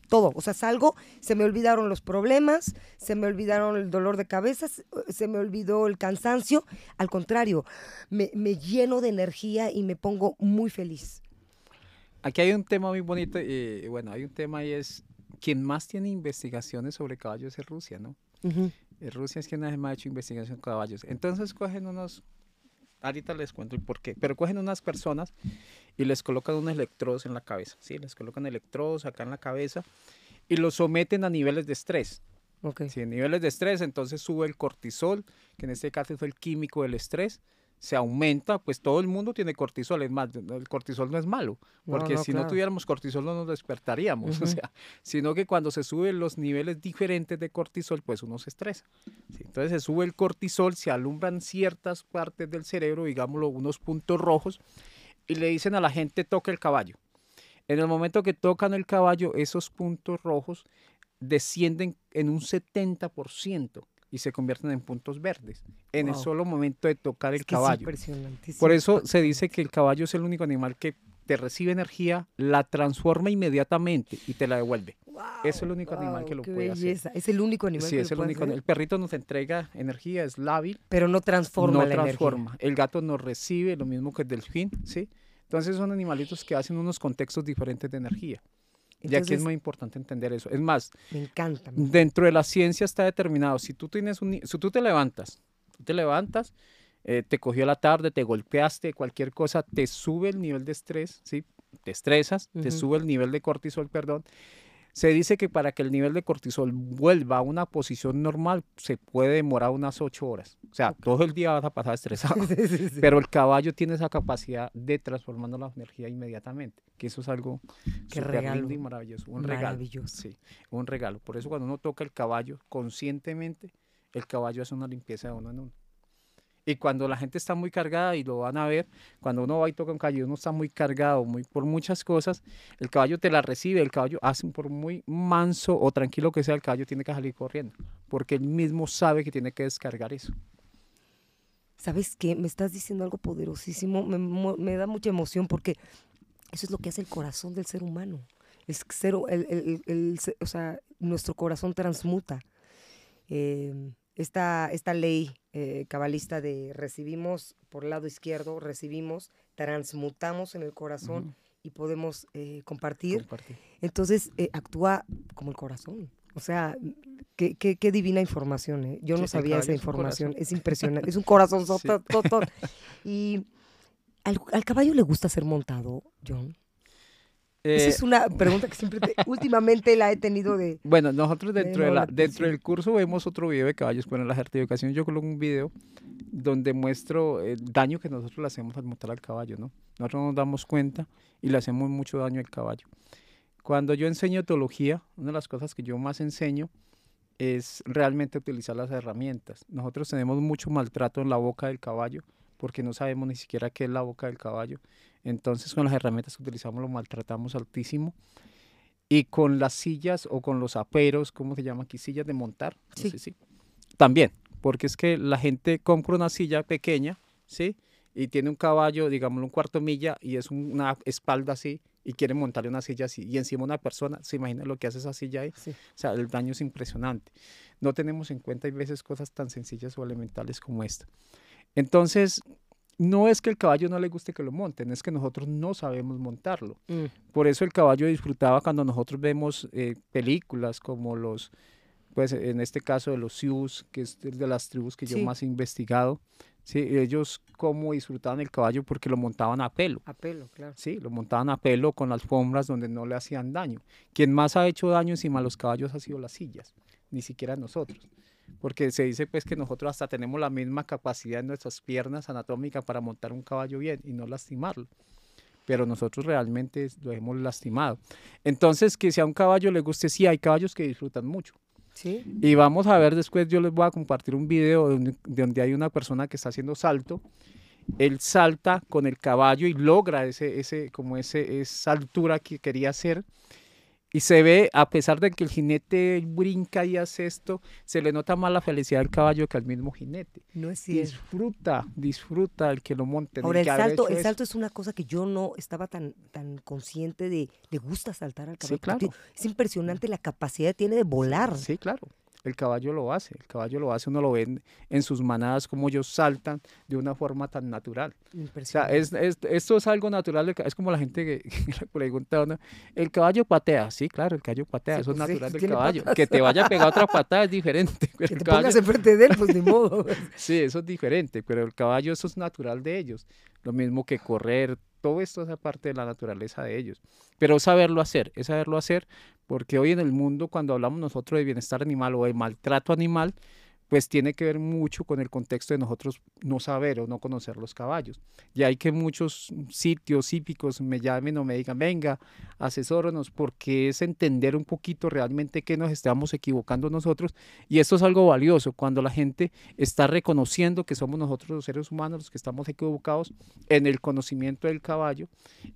Speaker 1: Todo, o sea, salgo, se me olvidaron los problemas, se me olvidaron el dolor de cabeza, se me olvidó el cansancio. Al contrario, me, lleno de energía y me pongo muy feliz.
Speaker 2: Aquí hay un tema muy bonito, y bueno, hay un tema y es, quien más tiene investigaciones sobre caballos es Rusia, ¿no? Eh, Rusia es quien ha hecho investigación con caballos. Entonces cogen unos, ahorita les cuento el por qué, pero cogen unas personas y les colocan unos electrodos en la cabeza, ¿sí? Les colocan electrodos acá en la cabeza y los someten a niveles de estrés. Okay. Si niveles de estrés, entonces sube el cortisol, que en este caso es el químico del estrés, se aumenta, pues todo el mundo tiene cortisol, es más, el cortisol no es malo, porque si no tuviéramos cortisol no nos despertaríamos, o sea, sino que cuando se suben los niveles diferentes de cortisol, pues uno se estresa. Entonces se sube el cortisol, se alumbran ciertas partes del cerebro, digámoslo, unos puntos rojos, y le dicen a la gente toque el caballo. En el momento que tocan el caballo, esos puntos rojos descienden en un 70% y se convierten en puntos verdes en el solo momento de tocar el caballo. Por eso se dice que el caballo es el único animal que te recibe energía, la transforma inmediatamente y te la devuelve.
Speaker 1: Wow,
Speaker 2: es el único animal que lo puede hacer.
Speaker 1: belleza. Es el único animal
Speaker 2: Sí,
Speaker 1: que
Speaker 2: es
Speaker 1: lo
Speaker 2: el único.
Speaker 1: hacer,
Speaker 2: El perrito nos entrega energía, es lábil,
Speaker 1: pero no transforma
Speaker 2: no
Speaker 1: la
Speaker 2: transforma. El gato nos recibe, lo mismo que el delfín, ¿sí? Entonces son animalitos que hacen unos contextos diferentes de energía. Y aquí es
Speaker 1: Entonces-
Speaker 2: muy importante entender eso. Es más.
Speaker 1: Me encanta.
Speaker 2: dentro de la ciencia está determinado, si tú tienes un, si tú te levantas, tú te levantas, eh, te cogió la tarde, te golpeaste, cualquier cosa, te sube el nivel de estrés, ¿sí? Te estresas, te
Speaker 1: Ujú.
Speaker 2: sube el nivel de cortisol, perdón. Se dice que para que el nivel de cortisol vuelva a una posición normal, se puede demorar unas ocho horas. O sea, todo el día vas a pasar estresado.
Speaker 1: Sí, sí, sí.
Speaker 2: Pero el caballo tiene esa capacidad de transformando la energía inmediatamente, que eso es algo
Speaker 1: regalo.
Speaker 2: lindo y maravilloso. Un regalo.
Speaker 1: Maravilloso.
Speaker 2: Un regalo. Por eso cuando uno toca el caballo conscientemente, el caballo hace una limpieza de uno en uno. Y cuando la gente está muy cargada, y lo van a ver, cuando uno va y toca un caballo, uno está muy cargado muy, por muchas cosas, el caballo te la recibe, el caballo hace por muy manso o tranquilo que sea, el caballo tiene que salir corriendo, porque él mismo sabe que tiene que descargar eso.
Speaker 1: ¿Sabes qué? Me estás diciendo algo poderosísimo. Me, da mucha emoción porque eso es lo que hace el corazón del ser humano. El, o sea, nuestro corazón transmuta. Eh, esta, esta ley eh, cabalista de recibimos por el lado izquierdo, recibimos, transmutamos en el corazón y podemos eh, compartir.
Speaker 2: Compartir.
Speaker 1: Entonces eh, actúa como el corazón. O sea, qué, qué- qué divina información. ¿eh? Yo
Speaker 2: Sí,
Speaker 1: no sabía esa información.
Speaker 2: corazón.
Speaker 1: Es impresionante. Es un corazón.
Speaker 2: Sí.
Speaker 1: Y ¿al, al caballo le gusta ser montado, John. Esa
Speaker 2: Eh,
Speaker 1: es una pregunta que siempre, te- últimamente la he tenido de...
Speaker 2: Bueno, nosotros dentro, de
Speaker 1: llamó
Speaker 2: la, dentro del curso vemos otro video de caballos. Bueno, en la certificación yo coloco un video donde muestro el daño que nosotros le hacemos al montar al caballo, ¿no? Nosotros no nos damos cuenta y le hacemos mucho daño al caballo. Cuando yo enseño etología, una de las cosas que yo más enseño es realmente utilizar las herramientas. Nosotros tenemos mucho maltrato en la boca del caballo porque no sabemos ni siquiera qué es la boca del caballo. Entonces con las herramientas que utilizamos lo maltratamos altísimo. Y con las sillas o con los aperos, ¿cómo se llama aquí? Sillas de montar. No
Speaker 1: Sí.
Speaker 2: sé si- También, porque es que la gente compra una silla pequeña, ¿sí? Y tiene un caballo, digámoslo, un cuarto milla y es un- una espalda así y quiere montarle una silla así y encima una persona, ¿se imagina lo que hace esa silla ahí?
Speaker 1: Sí.
Speaker 2: O sea, el daño es impresionante. No tenemos en cuenta, hay veces, cosas tan sencillas o elementales como esta. Entonces, no es que el caballo no le guste que lo monten, es que nosotros no sabemos montarlo.
Speaker 1: Mm,
Speaker 2: Por eso el caballo disfrutaba cuando nosotros vemos eh, películas como los, pues en este caso de los Sioux, que es de las tribus que yo más he investigado. Sí, ellos cómo disfrutaban el caballo porque lo montaban a pelo.
Speaker 1: a pelo, claro.
Speaker 2: Sí, lo montaban a pelo con alfombras donde no le hacían daño. Quien más ha hecho daño encima de los caballos ha sido las sillas, ni siquiera nosotros. Porque se dice pues que nosotros hasta tenemos la misma capacidad en nuestras piernas anatómicas para montar un caballo bien y no lastimarlo. Pero nosotros realmente lo hemos lastimado. Entonces, que si a un caballo le guste, sí, hay caballos que disfrutan mucho.
Speaker 1: Sí.
Speaker 2: Y vamos a ver después, yo les voy a compartir un video donde, donde hay una persona que está haciendo salto. Él salta con el caballo y logra ese, ese, como ese, esa altura que quería hacer. Y se ve, a pesar de que el jinete brinca y hace esto, se le nota más la felicidad del caballo que al mismo jinete.
Speaker 1: No es cierto.
Speaker 2: Disfruta, disfruta el que lo monte.
Speaker 1: Ahora, el salto, el salto es una cosa que yo no estaba tan, tan consciente de. Le gusta saltar al
Speaker 2: Sí,
Speaker 1: caballo. porque
Speaker 2: claro.
Speaker 1: Es impresionante la capacidad que tiene de volar.
Speaker 2: Sí, claro. El caballo lo hace, el caballo lo hace, uno lo ve en, en sus manadas, como ellos saltan de una forma tan natural. O sea, es, es- esto es algo natural, del es como la gente que, que le pregunta, a uno, el caballo patea, sí, claro, el caballo patea,
Speaker 1: Sí,
Speaker 2: eso es
Speaker 1: pues sí,
Speaker 2: natural del
Speaker 1: tiene
Speaker 2: caballo.
Speaker 1: patas.
Speaker 2: Que te vaya a pegar otra patada es diferente.
Speaker 1: que te
Speaker 2: caballo-
Speaker 1: pongas enfrente de él, pues ni modo.
Speaker 2: Sí, eso es diferente, pero el caballo eso es natural de ellos. Lo mismo que correr, todo esto es parte de la naturaleza de ellos. Pero saberlo hacer, es saberlo hacer, porque hoy en el mundo cuando hablamos nosotros de bienestar animal o de maltrato animal, pues tiene que ver mucho con el contexto de nosotros no saber o no conocer los caballos. Y hay que muchos sitios hípicos me llamen o me digan, venga, asesóranos, porque es entender un poquito realmente que nos estamos equivocando nosotros. Y esto es algo valioso, cuando la gente está reconociendo que somos nosotros los seres humanos los que estamos equivocados en el conocimiento del caballo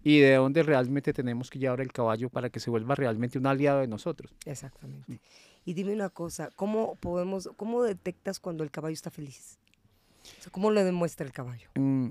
Speaker 2: y de dónde realmente tenemos que llevar el caballo para que se vuelva realmente un aliado de nosotros.
Speaker 1: Exactamente. Y dime una cosa, ¿cómo podemos, cómo detectas cuando el caballo está feliz? O sea, ¿Cómo lo demuestra el caballo?
Speaker 2: Mm,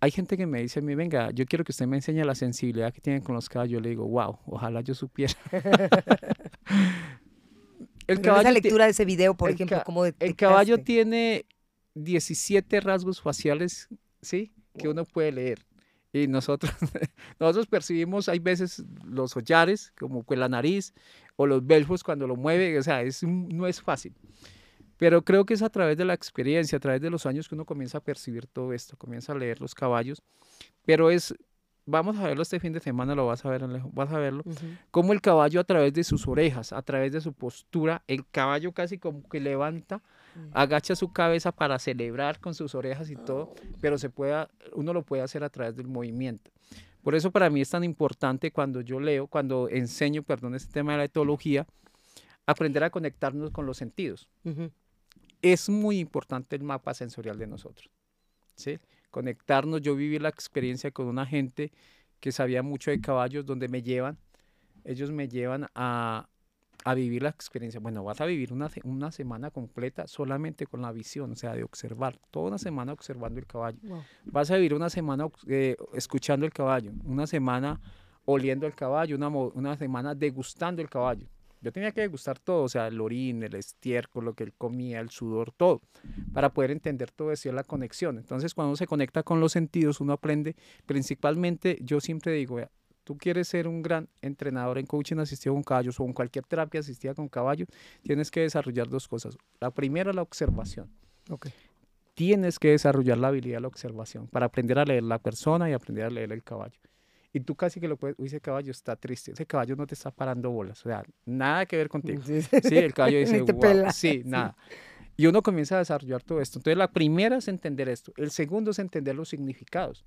Speaker 2: hay gente que me dice a mí, venga, yo quiero que usted me enseñe la sensibilidad que tienen con los caballos. Yo le digo, wow, ojalá yo supiera.
Speaker 1: el caballo esa lectura de ese video, por ejemplo, ¿cómo
Speaker 2: El caballo tiene 17 rasgos faciales, ¿sí? Que uno puede leer. Y nosotros, nosotros percibimos, hay veces los hollares, como con la nariz, o los belfos cuando lo mueve, o sea, es, no es fácil. Pero creo que es a través de la experiencia, a través de los años que uno comienza a percibir todo esto, comienza a leer los caballos. Pero es, vamos a verlo este fin de semana, lo vas a ver, vas a verlo, como el caballo a través de sus orejas, a través de su postura, el caballo casi como que levanta, agacha su cabeza para celebrar con sus orejas y todo, pero se puede, uno lo puede hacer a través del movimiento. Por eso para mí es tan importante cuando yo leo, cuando enseño, perdón, este tema de la etología, aprender a conectarnos con los sentidos es muy importante el mapa sensorial de nosotros. ¿sí? Conectarnos, yo viví la experiencia con una gente que sabía mucho de caballos, donde me llevan, ellos me llevan a, a vivir la experiencia. Bueno, vas a vivir una, una, semana completa solamente con la visión, o sea, de observar, toda una semana observando el caballo. Vas a vivir una semana eh, escuchando el caballo, una semana oliendo el caballo, una, una semana degustando el caballo. Yo tenía que degustar todo, o sea, el orín, el estiércol, lo que él comía, el sudor, todo, para poder entender todo eso y la conexión. Entonces, cuando uno se conecta con los sentidos, uno aprende, principalmente, yo siempre digo, tú quieres ser un gran entrenador en coaching asistido con caballos o en cualquier terapia asistida con caballos, tienes que desarrollar dos cosas. La primera, la observación. Okay. Tienes que desarrollar la habilidad de la observación para aprender a leer la persona y aprender a leer el caballo. Y tú casi que lo puedes, uy, ese caballo está triste, ese caballo no te está parando bolas, o sea, nada que ver contigo. Sí, el caballo dice, wow, sí, nada. Y uno comienza a desarrollar todo esto. Entonces, la primera es entender esto. El segundo es entender los significados.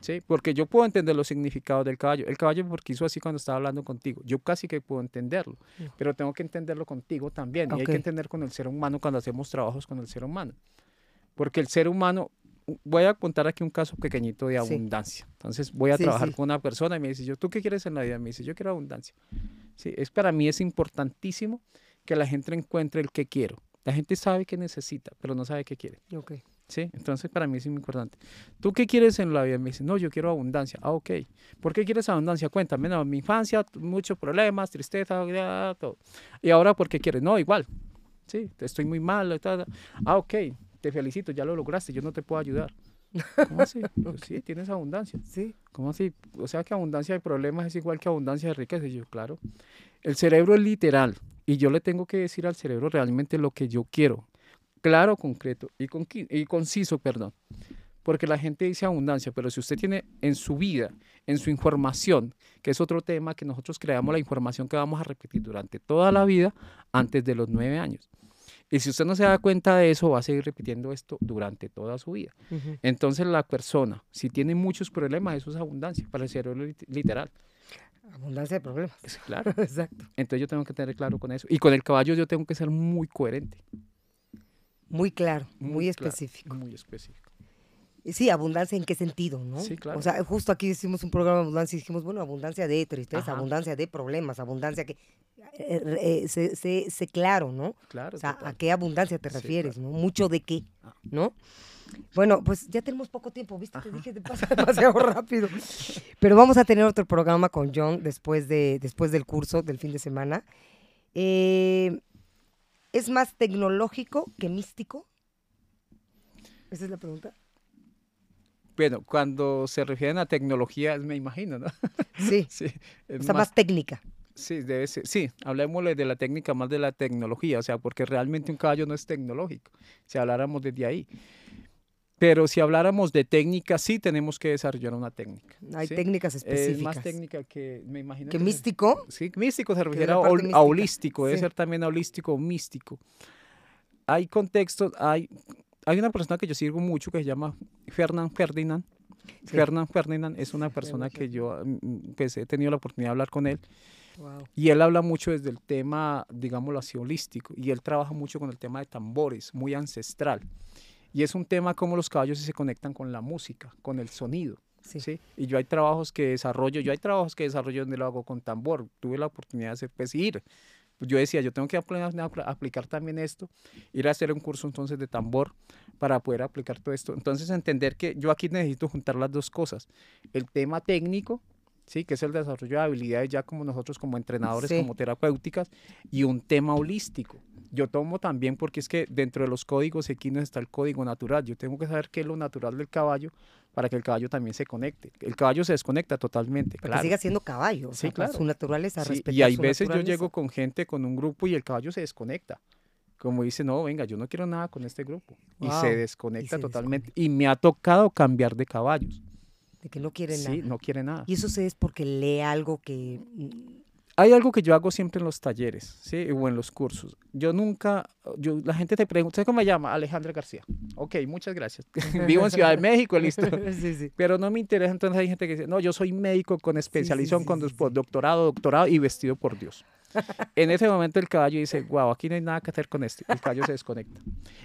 Speaker 2: ¿Sí? Porque yo puedo entender los significados del caballo. El caballo porque hizo así cuando estaba hablando contigo. Yo casi que puedo entenderlo, pero tengo que entenderlo contigo también. Y hay que entender con el ser humano cuando hacemos trabajos con el ser humano. Porque el ser humano, voy a contar aquí un caso pequeñito de abundancia. Entonces voy a trabajar con una persona y me dice, yo, ¿tú qué quieres en la vida? Me dice, yo quiero abundancia. Sí, es para mí es importantísimo que la gente encuentre el que quiero. La gente sabe que necesita, pero no sabe qué quiere.
Speaker 1: Okay.
Speaker 2: Sí, entonces para mí es muy importante. ¿Tú qué quieres en la vida? Me dice, no, yo quiero abundancia. Ah, ok. ¿Por qué quieres abundancia? Cuéntame, no, mi infancia, muchos problemas, tristeza, todo. Y ahora, ¿por qué quieres? No, igual. Sí, estoy muy mal. Ah, ok te felicito, ya lo lograste, yo no te puedo ayudar. ¿Cómo así? Pues sí, tienes abundancia.
Speaker 1: Sí.
Speaker 2: ¿Cómo así? O sea que abundancia de problemas es igual que abundancia de riqueza. Y yo, claro. El cerebro es literal y yo le tengo que decir al cerebro realmente lo que yo quiero. Claro, concreto y, con, y conciso, perdón. Porque la gente dice abundancia, pero si usted tiene en su vida, en su información, que es otro tema que nosotros creamos la información que vamos a repetir durante toda la vida antes de los nueve años. Y si usted no se da cuenta de eso, va a seguir repitiendo esto durante toda su vida. Entonces la persona, si tiene muchos problemas, eso es abundancia para el cerebro literal.
Speaker 1: Abundancia de problemas.
Speaker 2: Es claro.
Speaker 1: Exacto.
Speaker 2: Entonces yo tengo que tener claro con eso. Y con el caballo yo tengo que ser muy coherente.
Speaker 1: Muy claro, muy, específico.
Speaker 2: muy específico.
Speaker 1: Sí, abundancia en qué sentido, ¿no?
Speaker 2: Sí, claro.
Speaker 1: O sea, justo aquí hicimos un programa de abundancia y dijimos, bueno, abundancia de tristeza, abundancia de problemas, abundancia que... Eh, eh, sé, claro, ¿no?
Speaker 2: Claro.
Speaker 1: O sea, ¿a qué abundancia te refieres, no? Mucho de qué, ah. ¿no? Bueno, pues ya tenemos poco tiempo, ¿viste? Te dije, te pasa demasiado rápido. Pero vamos a tener otro programa con John después, de, después del curso del fin de semana. Eh, ¿Es más tecnológico que místico? Esa es la pregunta.
Speaker 2: Bueno, cuando se refieren a tecnología, me imagino, ¿no?
Speaker 1: Sí. sí o sea, más, técnica.
Speaker 2: Sí, debe ser. Sí, hablemosle de la técnica más de la tecnología, o sea, porque realmente un caballo no es tecnológico, si habláramos desde ahí. Pero si habláramos de técnica, sí tenemos que desarrollar una técnica.
Speaker 1: Hay técnicas específicas.
Speaker 2: Es más técnica que, me imagino.
Speaker 1: ¿Que, místico?
Speaker 2: sí, místico se refiere a, holístico, debe ser también holístico o místico. Hay contextos, hay hay una persona que yo sigo mucho que se llama Fernand Ferdinand. Fernand Ferdinand es una persona que yo pues, he tenido la oportunidad de hablar con él. Y él habla mucho desde el tema, digámoslo así, holístico. Y él trabaja mucho con el tema de tambores, muy ancestral. Y es un tema como los caballos se conectan con la música, con el sonido. Sí. Y yo hay trabajos que desarrollo, yo hay trabajos que desarrollo donde lo hago con tambor. Tuve la oportunidad de hacer, pues, ir pues yo decía, yo tengo que aplicar también esto, ir a hacer un curso entonces de tambor para poder aplicar todo esto. Entonces, entender que yo aquí necesito juntar las dos cosas, el tema técnico, ¿sí? que es el desarrollo de habilidades ya como nosotros como entrenadores, como terapéuticas, y un tema holístico. Yo tomo también porque es que dentro de los códigos equinos está el código natural. Yo tengo que saber qué es lo natural del caballo para que el caballo también se conecte. El caballo se desconecta totalmente.
Speaker 1: Para que siga siendo caballo. Sí, claro. Su naturaleza, sí,
Speaker 2: Y hay veces yo llego con gente, con un grupo y el caballo se desconecta como dice, no, venga, yo no quiero nada con este grupo. Y se desconecta totalmente. Y me ha tocado cambiar de caballos.
Speaker 1: De que no quiere nada.
Speaker 2: Sí, no quiere nada.
Speaker 1: Y eso es porque lee algo que...
Speaker 2: Hay algo que yo hago siempre en los talleres, ¿sí? O en los cursos. Yo nunca, yo, la gente te pregunta, ¿cómo me llama? Alejandra García. Ok, muchas gracias. Vivo en Ciudad de México, listo. sí, sí. Pero no me interesa, entonces hay gente que dice, no, yo soy médico con especialización, con doctorado, doctorado y vestido por Dios. En ese momento el caballo dice, wow, aquí no hay nada que hacer con esto. El caballo se desconecta.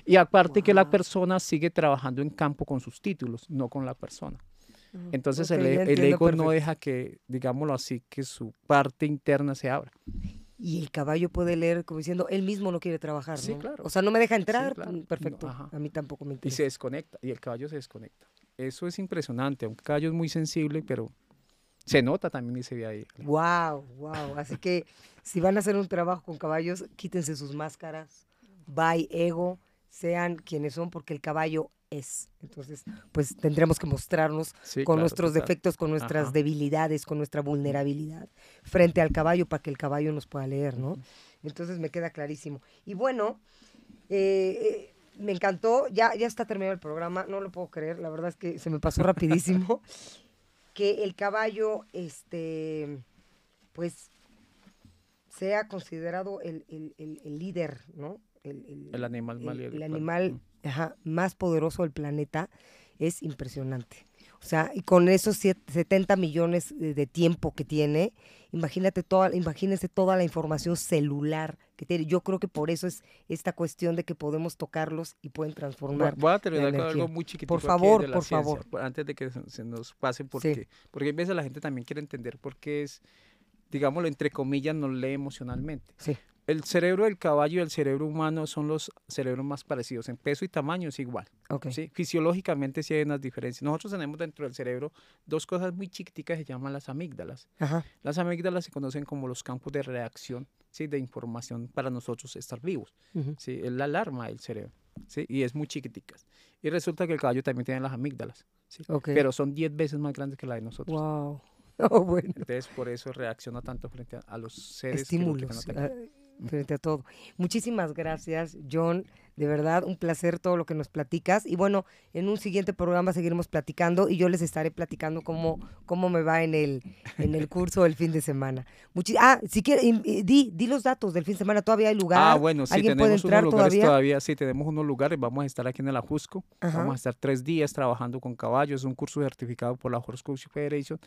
Speaker 2: Y aparte que la persona sigue trabajando en campo con sus títulos, no con la persona. Entonces el, e, ego no deja que, digámoslo así, que su parte interna se abra.
Speaker 1: Y el caballo puede leer como diciendo, él mismo no quiere trabajar, sí, Claro. O sea, no me deja entrar, mm, perfecto. a mí tampoco me interesa.
Speaker 2: Y se desconecta, y el caballo se desconecta. Eso es impresionante, aunque el caballo es muy sensible, pero se nota también y se ve ahí.
Speaker 1: Wow, wow. Así que si van a hacer un trabajo con caballos, quítense sus máscaras, bye ego, sean quienes son, porque el caballo es. Entonces, pues tendremos que mostrarnos con nuestros defectos, con nuestras debilidades, con nuestra vulnerabilidad frente al caballo para que el caballo nos pueda leer, ¿no? Entonces me queda clarísimo. Y bueno, eh, eh, me encantó, ya, ya está terminado el programa, no lo puedo creer, la verdad es que se me pasó rapidísimo. que el caballo, este, pues, sea considerado el, líder, ¿no?
Speaker 2: El, animal,
Speaker 1: el, animal más poderoso del planeta es impresionante. O sea, y con esos 70 millones de tiempo que tiene, imagínate toda, imagínense toda la información celular que tiene. Yo creo que por eso es esta cuestión de que podemos tocarlos y pueden transformar.
Speaker 2: Voy a terminar con algo muy chiquito.
Speaker 1: Por favor, por favor.
Speaker 2: Antes de que se nos pase, porque, porque a veces la gente también quiere entender por qué es, digámoslo, entre comillas, no lee emocionalmente.
Speaker 1: Sí
Speaker 2: el cerebro del caballo y el cerebro humano son los cerebros más parecidos. En peso y tamaño es igual. ¿sí? Fisiológicamente sí hay unas diferencias. Nosotros tenemos dentro del cerebro dos cosas muy chiquiticas que se llaman las amígdalas. Las amígdalas se conocen como los campos de reacción ¿sí? de información para nosotros estar vivos. ¿sí? Es la alarma del cerebro. ¿sí? Y es muy chiquiticas. Y resulta que el caballo también tiene las amígdalas. ¿sí? Pero son 10 veces más grandes que la de nosotros.
Speaker 1: Wow.
Speaker 2: Entonces, por eso reacciona tanto frente a, los seres
Speaker 1: Estímulos. Que frente a todo. Muchísimas gracias, John. De verdad, un placer todo lo que nos platicas. Y bueno, en un siguiente programa seguiremos platicando y yo les estaré platicando cómo, cómo me va en el, en el curso del fin de semana. ah, si quieres, di, di los datos del fin de semana. ¿Todavía hay lugar?
Speaker 2: Ah, bueno, sí, tenemos unos lugares todavía? Sí, tenemos unos lugares. Vamos a estar aquí en el Ajusco. Vamos a estar tres días trabajando con caballos. Es un curso certificado por la Horse Federation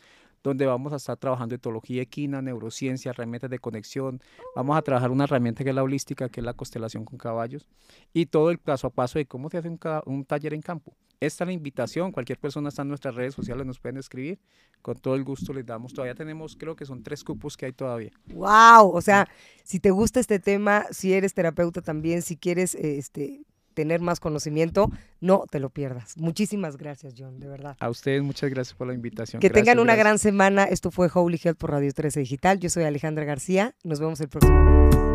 Speaker 2: donde vamos a estar trabajando etología equina, neurociencia, herramientas de conexión. Vamos a trabajar una herramienta que es la holística, que es la constelación con caballos, y todo el paso a paso de cómo se hace un, taller en campo. Esta es la invitación, cualquier persona está en nuestras redes sociales, nos pueden escribir, con todo el gusto les damos. Todavía tenemos, creo que son tres cupos que hay todavía.
Speaker 1: ¡Wow! O sea, si te gusta este tema, si eres terapeuta también, si quieres este, tener más conocimiento, no te lo pierdas. Muchísimas gracias, John, de verdad.
Speaker 2: A ustedes muchas gracias por la invitación.
Speaker 1: Que tengan una gran semana. Esto fue Holy Health por Radio 13 Digital. Yo soy Alejandra García. Nos vemos el próximo